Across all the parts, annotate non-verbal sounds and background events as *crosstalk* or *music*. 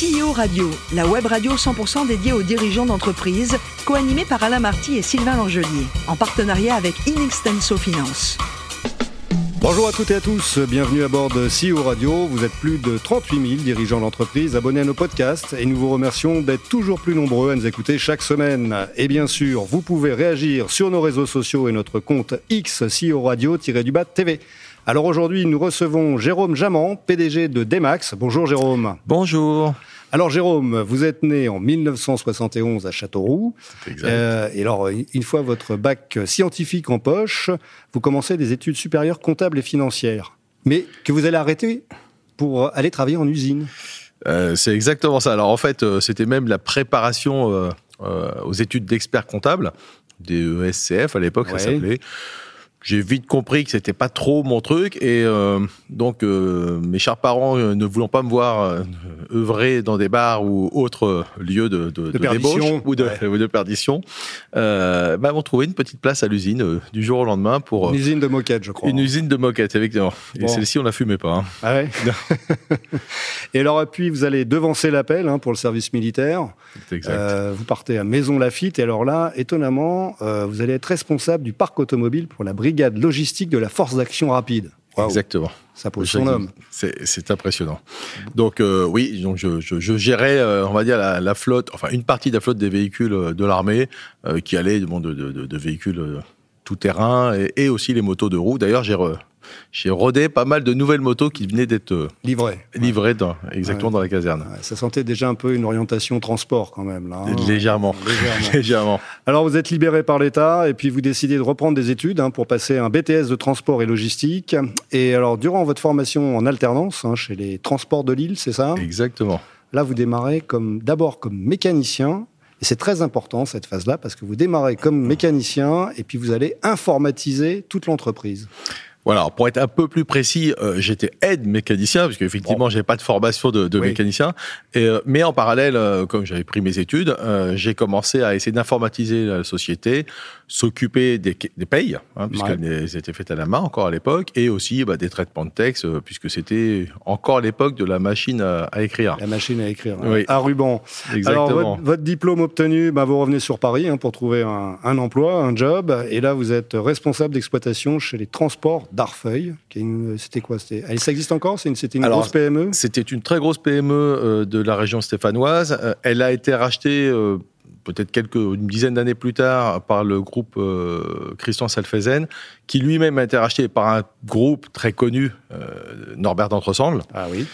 CEO Radio, la web radio 100% dédiée aux dirigeants d'entreprise, co-animée par Alain Marty et Sylvain Langelier, en partenariat avec Inextenso Finance. Bonjour à toutes et à tous, bienvenue à bord de CEO Radio. Vous êtes plus de 38 000 dirigeants d'entreprise abonnés à nos podcasts et nous vous remercions d'être toujours plus nombreux à nous écouter chaque semaine. Et bien sûr, vous pouvez réagir sur nos réseaux sociaux et notre compte X CEO Radio-du-bas TV. Alors aujourd'hui, nous recevons Jérôme Jamant, PDG de Demax. Bonjour Jérôme. Bonjour. Alors Jérôme, vous êtes né en 1971 à Châteauroux. Exact. Euh, et alors, une fois votre bac scientifique en poche, vous commencez des études supérieures comptables et financières. Mais que vous allez arrêter pour aller travailler en usine. Euh, c'est exactement ça. Alors en fait, euh, c'était même la préparation euh, aux études d'expert comptable, des ESCF à l'époque, Ouais. ça s'appelait. J'ai vite compris que c'était pas trop mon truc et euh, donc euh, mes chers parents euh, ne voulant pas me voir œuvrer dans des bars ou autres lieux de, de, de perdition. débauche ou de, Ouais. ou de perdition, euh, bah, m'ont trouvé une petite place à l'usine euh, du jour au lendemain pour Une usine de moquette, je crois. une usine de moquettes, effectivement. Et Bon. celle-ci, on la fumait pas. hein. Ah ouais *laughs* *laughs* Et alors, puis, vous allez devancer l'appel hein, pour le service militaire. Exact. Euh, vous partez à Maison Lafitte. Et alors là, étonnamment, vous allez être responsable du parc automobile pour la brigade logistique de la force d'action rapide. Exactement. ça pose son homme. C'est impressionnant. Donc euh, oui, donc je, je, je gérais, euh, on va dire la, la flotte, enfin une partie de la flotte des véhicules euh, de l'armée euh, qui allait bon, de, de, véhicules tout terrain et, et aussi les motos de roue. D'ailleurs, j'ai j'ai rodé pas mal de nouvelles motos qui venaient d'être euh, Livré. livrées dans, exactement Ouais. dans la caserne. Ouais, ça sentait déjà un peu une orientation transport quand même. Là, hein. Légèrement. Légèrement. *laughs* Légèrement. Alors vous êtes libéré par l'État et puis vous décidez de reprendre des études hein, pour passer un BTS de transport et logistique. Et alors durant votre formation en alternance hein, chez les transports de Lille, c'est ça? Exactement. Là vous démarrez comme d'abord comme mécanicien. Et c'est très important cette phase-là parce que vous démarrez comme mécanicien et puis vous allez informatiser toute l'entreprise. Voilà, pour être un peu plus précis, euh, j'étais aide mécanicien, parce qu'effectivement, j'ai pas de formation de, de Oui. mécanicien. Et, euh, mais en parallèle, euh, comme j'avais pris mes études, j'ai commencé à essayer d'informatiser la société, s'occuper des, des payes, hein, puisqu'elles étaient faites à la main encore à l'époque, et aussi bah, des traitements de texte, puisque c'était encore l'époque de la machine à, à écrire. La machine à écrire, Oui. à ruban. Exactement. Alors, votre, votre diplôme obtenu, bah, vous revenez sur Paris hein, pour trouver un, un emploi, un job. Et là, vous êtes responsable d'exploitation chez les transports d'Arfeuil. C'était quoi Ça existe encore C'était une, Alors, grosse PME C'était une très grosse PME euh, de la région stéphanoise. Euh, elle a été rachetée euh, peut-être quelques une dizaine d'années plus tard par le groupe Christian Salfezen, qui lui-même a été racheté par un groupe très connu, Norbert d'Entresemble, Ah oui.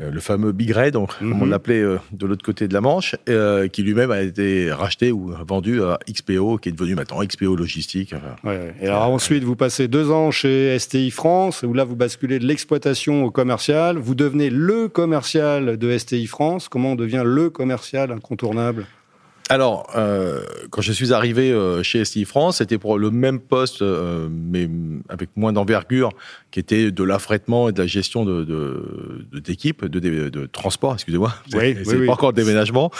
Euh, le fameux Big Red, donc, comme on Mhm. l'appelait euh, de l'autre côté de la Manche, euh, qui lui-même a été racheté ou vendu à XPO, qui est devenu maintenant XPO Logistique. Enfin, Ouais, ouais. Et alors ensuite, vous passez deux ans chez STI France, où là, vous basculez de l'exploitation au commercial. Vous devenez le commercial de STI France. Comment on devient le commercial incontournable? Alors, euh, quand je suis arrivé euh, chez STI France, c'était pour le même poste, euh, mais avec moins d'envergure, qui était de l'affrètement et de la gestion de de- de- de, de, transport, excusez-moi. Oui, C'est oui, c'est oui. pas encore de déménagement.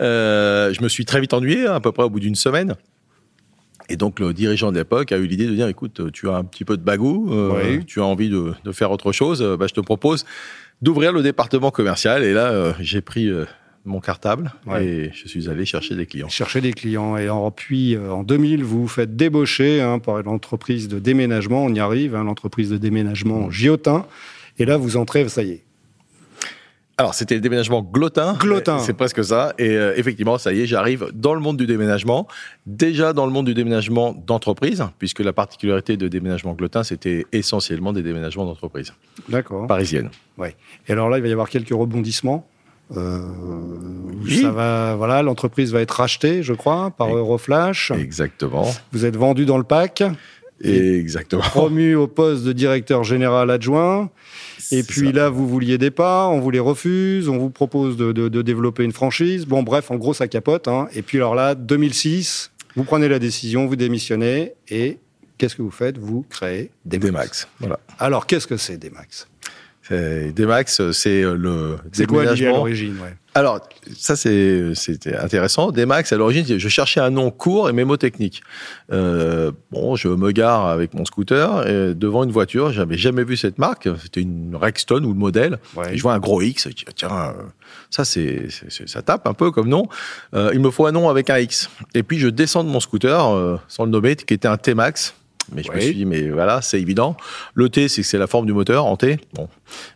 Euh, je me suis très vite ennuyé, hein, à peu près au bout d'une semaine. Et donc, le dirigeant de l'époque a eu l'idée de dire, écoute, tu as un petit peu de bagou, euh, Oui. tu as envie de, de faire autre chose, euh, bah, je te propose d'ouvrir le département commercial. Et là, j'ai pris euh, mon cartable Ouais. et je suis allé chercher des clients. chercher des clients. Et en, puis, euh, en 2000, vous vous faites débaucher hein, par l'entreprise de déménagement. On y arrive, hein, l'entreprise de déménagement Giotin. Et là, vous entrez, ça y est. Alors, c'était le déménagement Glotin. Glotin. C'est presque ça. Et euh, effectivement, ça y est, j'arrive dans le monde du déménagement. Déjà dans le monde du déménagement d'entreprise, puisque la particularité de déménagement Glotin, c'était essentiellement des déménagements d'entreprise D'accord. parisiennes. Et alors là, il va y avoir quelques rebondissements. Euh, Oui. Ça va, voilà, l'entreprise va être rachetée, je crois, par. Euroflash. Exactement. Vous êtes vendu dans le pack, Exactement. promu au poste de directeur général adjoint. Et puis ça. là, vous vouliez des parts, on vous les refuse, on vous propose de, de- de développer une franchise. Bon, bref, en gros, ça capote. hein. Et puis alors là, 2006, vous prenez la décision, vous démissionnez et qu'est-ce que vous faites? Vous créez Des Demax. max. Voilà. Alors, qu'est-ce que c'est Demax? Demax, c'est le C'est quoi à l'origine ouais. Alors, ça, c'est, c'était intéressant. Demax, à l'origine, je cherchais un nom court et mémotechnique. Euh, bon, je me gare avec mon scooter et devant une voiture. J'avais jamais vu cette marque. C'était une Rexton ou le modèle. Ouais. Et je vois un gros X. Je dis, tiens, euh, ça, c'est, c'est- ça tape un peu comme nom. Euh, il me faut un nom avec un X. Et puis, je descends de mon scooter, euh, sans le nommer, qui était un T-Max. Mais je me suis dit, mais voilà, c'est évident. Le T, c'est que c'est la forme du moteur en T. Bon.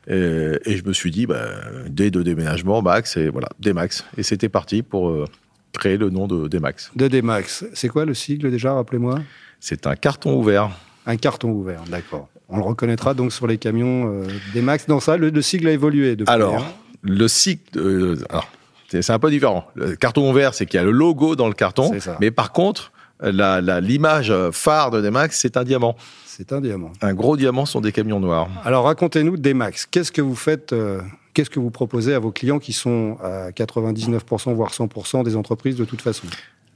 Et, et je me suis dit, bah, D de déménagement, Max, et voilà, D-Max. Et c'était parti pour euh, créer le nom de D-Max. De D-Max. C'est quoi le sigle déjà, rappelez-moi? C'est un carton ouvert. Un carton ouvert, d'accord. On le reconnaîtra donc sur les camions euh, D-Max. Dans ça, le, le sigle a évolué depuis. Alors, hein. le cycle. euh, alors, c'est un peu différent. Le carton ouvert, c'est qu'il y a le logo dans le carton. Mais par contre, l'image phare de D-Max, c'est un diamant. c'est un diamant. Un gros diamant sont des camions noirs. Alors racontez-nous D-Max. Qu'est-ce que vous faites euh, Qu'est-ce que vous proposez à vos clients qui sont à 99% voire 100% des entreprises de toute façon?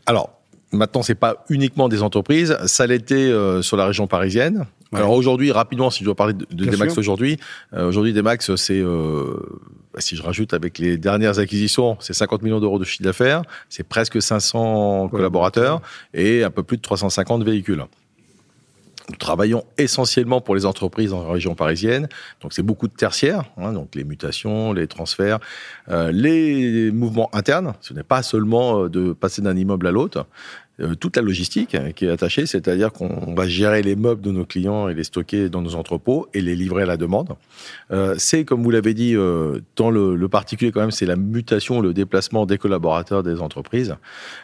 Alors, maintenant, c'est pas uniquement des entreprises. Ça l'était euh, sur la région parisienne. Ouais. Alors aujourd'hui, rapidement, si je dois parler de, Demax aujourd'hui, euh, aujourd'hui Demax, c'est si je rajoute avec les dernières acquisitions, c'est 50 millions d'euros de chiffre d'affaires, c'est presque 500 collaborateurs et un peu plus de 350 véhicules. Nous travaillons essentiellement pour les entreprises en région parisienne, donc c'est beaucoup de tertiaires, hein, donc les mutations, les transferts, euh, les mouvements internes. Ce n'est pas seulement euh, de passer d'un immeuble à l'autre, toute la logistique euh, qui est attachée, c'est-à-dire qu'on va gérer les meubles de nos clients et les stocker dans nos entrepôts et les livrer à la demande. Euh, c'est, comme vous l'avez dit, euh, dans le, particulier quand même, c'est la mutation, le déplacement des collaborateurs des entreprises.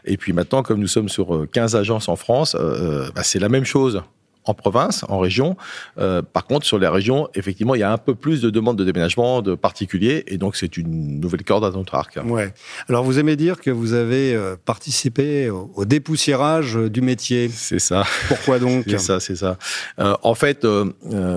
Et puis maintenant, comme nous sommes sur euh, 15 agences en France, euh, bah, c'est la même chose en province, en région. Euh, par contre, sur les régions, effectivement, il y a un peu plus de demandes de déménagement de particuliers, et donc c'est une nouvelle corde à notre arc. Ouais. Alors vous aimez dire que vous avez euh, participé au, au dépoussiérage du métier. C'est ça. Pourquoi donc? C'est ça, c'est ça. Euh, en fait, euh,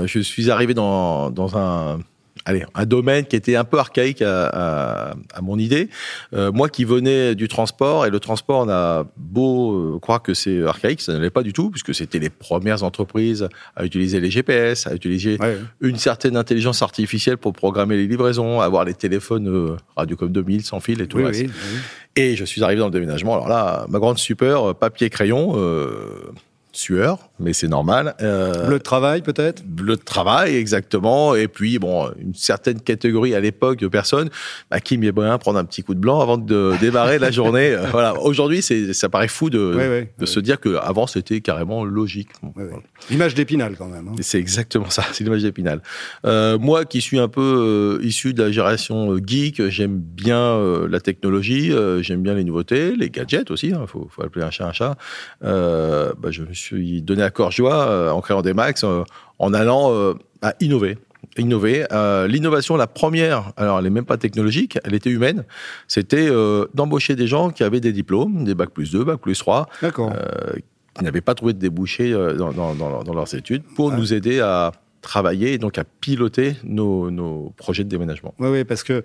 je suis arrivé dans, dans un, allez, un domaine qui était un peu archaïque à, à, à mon idée. Euh, moi qui venais du transport, et le transport, on a beau euh, croire que c'est archaïque, ça ne l'est pas du tout, puisque c'était les premières entreprises à utiliser les GPS, à utiliser Ouais. une certaine intelligence artificielle pour programmer les livraisons, avoir les téléphones euh, Radiocom 2000 sans fil et tout Oui, le reste. oui, oui. Et je suis arrivé dans le déménagement. Alors là, ma grande super, euh, papier, crayon, euh, sueur, mais c'est normal. Euh, Bleu de travail peut-être? le travail, exactement. Et puis, bon, une certaine catégorie à l'époque de personnes bah, qui aimaient bien prendre un petit coup de blanc avant de *laughs* démarrer la journée. Euh, Voilà. Aujourd'hui, ça paraît fou de, Ouais, ouais, de ouais. se dire qu'avant, c'était carrément logique. Voilà. L'image d'Épinal quand même. hein. C'est exactement ça, *laughs* c'est l'image d'Épinal. Euh, moi qui suis un peu euh, issu de la génération geek, j'aime bien la technologie, j'aime bien les nouveautés, les gadgets aussi, il faut, faut appeler un chat un chat. Bah, je me suis donné à cœur joie euh, en créant des Max, euh, en allant euh, à innover. Innover. Euh, L'innovation, la première, alors elle n'est même pas technologique, elle était humaine, c'était euh, d'embaucher des gens qui avaient des diplômes, des bac plus 2, bac plus 3, D'accord. euh, qui n'avaient pas trouvé de débouchés dans, dans- dans- dans leurs études pour Ah. nous aider à travailler et donc à piloter nos, nos projets de déménagement. Oui, oui, parce que euh,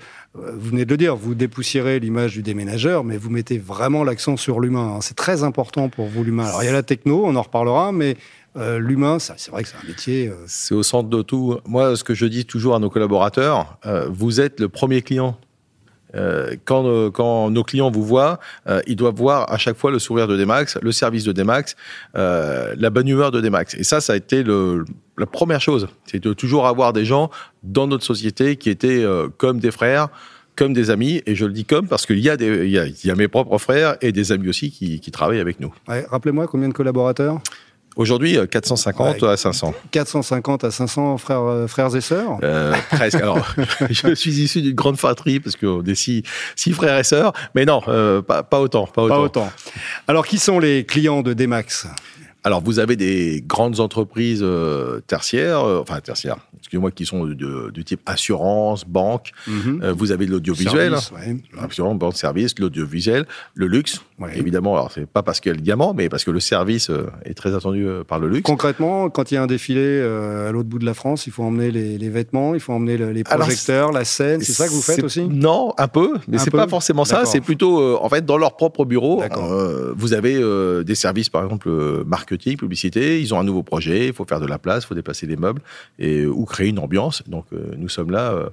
vous venez de le dire, vous dépoussiérez l'image du déménageur, mais vous mettez vraiment l'accent sur l'humain. hein. C'est très important pour vous l'humain. Alors il y a la techno, on en reparlera, mais euh, l'humain, c'est vrai que c'est un métier. euh, C'est au centre de tout. Moi, ce que je dis toujours à nos collaborateurs, vous êtes le premier client. Quand, quand nos clients vous voient, ils doivent voir à chaque fois le sourire de Demax, le service de Demax, la bonne humeur de Demax. Et ça, ça a été le, la première chose. C'est de toujours avoir des gens dans notre société qui étaient euh, comme des frères, comme des amis. Et je le dis comme parce qu'il y, a des- il y, a, il y a mes propres frères et des amis aussi qui, qui travaillent avec nous. ouais, Rappelez-moi combien de collaborateurs? Aujourd'hui, euh, 450 Ouais. à 500. 450 à 500 frères, euh, frères et sœurs? Euh, presque. Alors, *laughs* je suis issu d'une grande fratrie parce qu'on est six, six frères et sœurs, mais non, euh, pas, pas autant, pas autant. Pas autant. Alors qui sont les clients de Demax Alors, vous avez des grandes entreprises euh, tertiaires, euh, enfin tertiaires, excusez-moi, qui sont du type assurance, banque. Mhm. Euh, vous avez de l'audiovisuel, Service, ouais. assurance, banque, service, l'audiovisuel, le luxe. Ouais. Évidemment, alors c'est pas parce qu'il y a le diamant, mais parce que le service euh, est très attendu par le luxe. Concrètement, quand il y a un défilé à l'autre bout de la France, il faut emmener les, les vêtements, il faut emmener le- les Alors, projecteurs, la scène. C'est ça que vous faites aussi Non, un peu, mais c'est pas forcément ça. C'est plutôt, en fait, dans leur propre bureau. Vous avez des services, par exemple, publicité. Ils ont un nouveau projet, il faut faire de la place, il faut déplacer des meubles et ou créer une ambiance. Donc, nous sommes là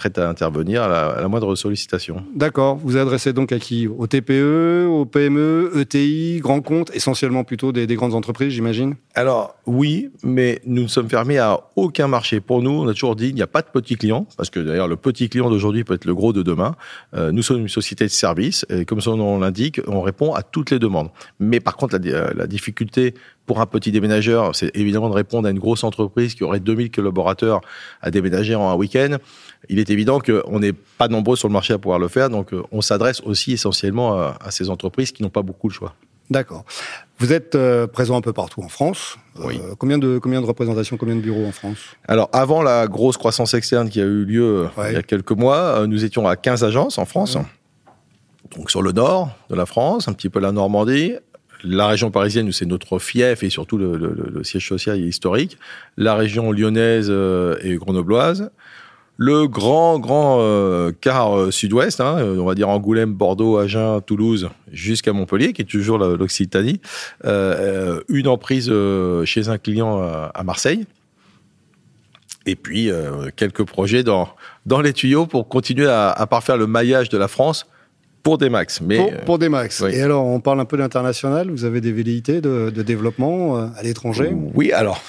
prête à intervenir à la, moindre sollicitation. D'accord. Vous adressez donc à qui? Au TPE, au PME, ETI, grands comptes, essentiellement plutôt des, grandes entreprises, j'imagine? Alors oui, mais nous ne sommes fermés à aucun marché. Pour nous, on a toujours dit il n'y a pas de petits clients, parce que d'ailleurs le petit client d'aujourd'hui peut être le gros de demain. Euh, nous sommes une société de service, et comme son nom l'indique, on répond à toutes les demandes. Mais par contre, la, la difficulté pour un petit déménageur, c'est évidemment de répondre à une grosse entreprise qui aurait 2000 collaborateurs à déménager en un week-end. Il est évident qu'on n'est pas nombreux sur le marché à pouvoir le faire, donc euh, on s'adresse aussi essentiellement à, ces entreprises qui n'ont pas beaucoup le choix. D'accord. Vous êtes euh, présent un peu partout en France. Oui. Euh, combien, de, combien de représentations, combien de bureaux en France? Alors, avant la grosse croissance externe qui a eu lieu il y a quelques mois, nous étions à 15 agences en France. Donc, sur le nord de la France, un petit peu la Normandie, la région parisienne, c'est notre fief et surtout le, siège social historique. La région lyonnaise et grenobloise. Le grand, grand euh, quart euh, sud-ouest, hein, on va dire Angoulême, Bordeaux, Agen, Toulouse, jusqu'à Montpellier, qui est toujours l'Occitanie. une emprise chez un client à, Marseille. Et puis, quelques projets dans, dans les tuyaux pour continuer à, à parfaire le maillage de la France pour des max. Mais pour, pour des max. Et alors, on parle un peu d'international. Vous avez des velléités de, de développement euh, à l'étranger? Oui, alors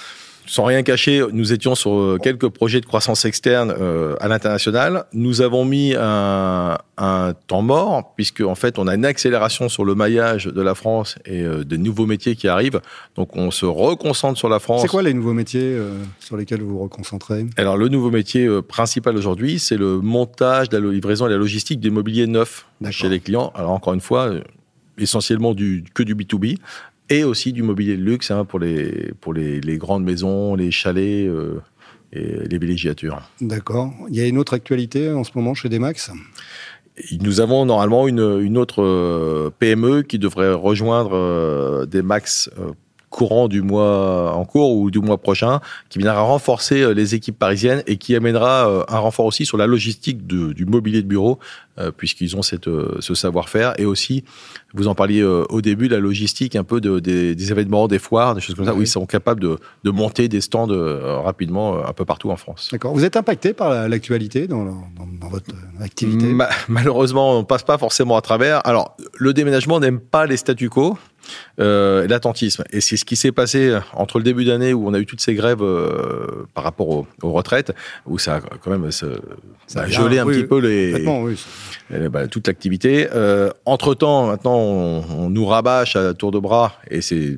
sans rien cacher, nous étions sur euh, quelques projets de croissance externe euh, à l'international. Nous avons mis un, un, temps mort, puisque en fait, on a une accélération sur le maillage de la France et euh, des nouveaux métiers qui arrivent. Donc, on se reconcentre sur la France. C'est quoi les nouveaux métiers sur lesquels vous vous reconcentrez? Alors, le nouveau métier principal aujourd'hui, c'est le montage, la livraison et la logistique des mobiliers neufs chez les clients. Alors, encore une fois, essentiellement du, que du B2B, et aussi du mobilier de luxe hein, pour, les, pour les, les, grandes maisons, les chalets euh, et les villégiatures. D'accord. Il y a une autre actualité en ce moment chez Demax nous avons normalement une, une autre euh, PME qui devrait rejoindre euh, Demax courant du mois en cours ou du mois prochain, qui viendra renforcer euh, les équipes parisiennes et qui amènera euh, un renfort aussi sur la logistique du mobilier de bureau, euh, puisqu'ils ont cette, ce savoir-faire, et aussi, vous en parliez au début, la logistique un peu de, des, événements, des foires, des choses comme ça, où ils sont capables de, de monter des stands rapidement un peu partout en France. D'accord. Vous êtes impacté par l'actualité dans, dans, votre activité? Malheureusement, on ne passe pas forcément à travers. Alors, le déménagement n'aime pas les statu quo euh, l'attentisme. Et c'est ce qui s'est passé entre le début d'année où on a eu toutes ces grèves euh, par rapport aux, retraites, où ça a quand même ça, a gelé un petit peu les, bah, toute l'activité. Euh, entre temps, maintenant, on, on, nous rabâche à tour de bras, et c'est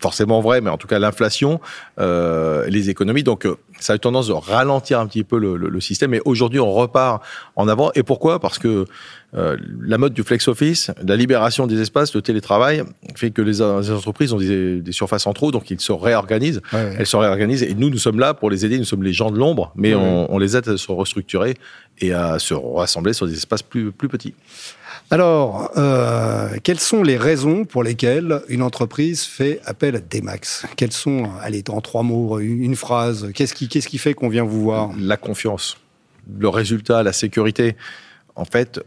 forcément vrai, mais en tout cas l'inflation, euh, les économies. Donc euh, ça a eu tendance de ralentir un petit peu le, le, le système. Et aujourd'hui, on repart en avant. Et pourquoi? Parce que euh, la mode du flex office, la libération des espaces, le télétravail, fait que les, entreprises ont des, des, surfaces en trop, donc ils se réorganisent. Elles se réorganisent. Et nous, nous sommes là pour les aider. Nous sommes les gens de l'ombre, mais on, on, les aide à se restructurer et à se rassembler sur des espaces plus, plus petits. Alors, euh, quelles sont les raisons pour lesquelles une entreprise fait appel à Demax? Quelles sont, allez, en trois mots, une phrase, qu'est-ce qui, qui fait qu'on vient vous voir? La confiance, le résultat, la sécurité. En fait,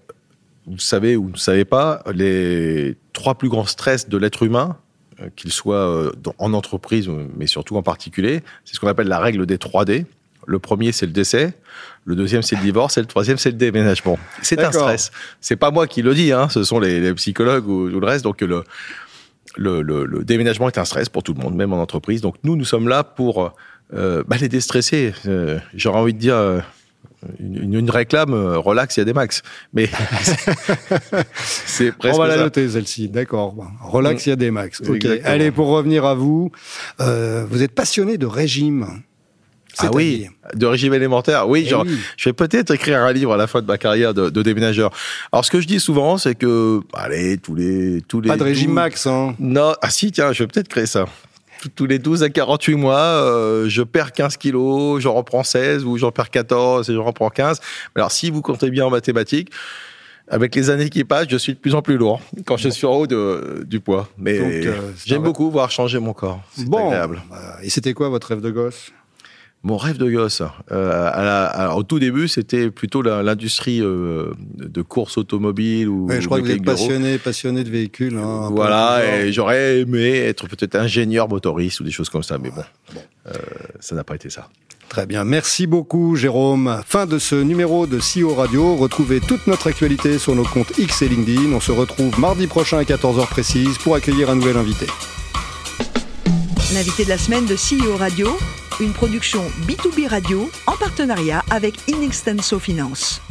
vous savez ou vous ne savez pas, les trois plus grands stress de l'être humain, euh, qu'il soit euh, en entreprise, mais surtout en particulier, c'est ce qu'on appelle la règle des 3D. Le premier, c'est le décès. Le deuxième, c'est le divorce. Et le troisième, c'est le déménagement. C'est un stress. C'est pas moi qui le dis, hein. Ce sont les, psychologues ou, le reste. Donc, le, le, le, déménagement est un stress pour tout le monde, même en entreprise. Donc, nous, nous sommes là pour euh, bah, les déstresser. Euh, j'aurais envie de dire. Euh, une, une, réclame, relax, il y a des max. Mais *laughs* c'est presque. On va la noter, celle-ci. D'accord. Relax, il y a des max. Ok. Allez, pour revenir à vous, vous êtes passionné de régime. Ah oui, de régime élémentaire. Oui, eh genre, je vais peut-être écrire un livre à la fin de ma carrière de, de déménageur. Alors, ce que je dis souvent, c'est que, allez, tous les, tous les. Pas de régime max, hein. Non, ah si, tiens, je vais peut-être créer ça. Tous les 12 à 48 mois, euh, je perds 15 kilos, j'en reprends 16 ou j'en perds 14 et je reprends 15. Alors, si vous comptez bien en mathématiques, avec les années qui passent, je suis de plus en plus lourd quand je suis en haut de, du poids. Mais euh, j'aime beaucoup voir changer mon corps. C'est agréable. Bah, et c'était quoi votre rêve de gosse? Mon rêve de gosse. Euh, au tout début, c'était plutôt l'industrie euh, de course automobile ou. je crois que vous êtes passionné, passionné de véhicules. Hein, voilà, et j'aurais aimé être peut-être ingénieur motoriste ou des choses comme ça, mais bon, euh, ça n'a pas été ça. Très bien, merci beaucoup Jérôme. Fin de ce numéro de CEO Radio. Retrouvez toute notre actualité sur nos comptes X et LinkedIn. On se retrouve mardi prochain à 14h précise pour accueillir un nouvel invité. L'invité de la semaine de CEO Radio, une production B2B Radio en partenariat avec Inextenso Finance.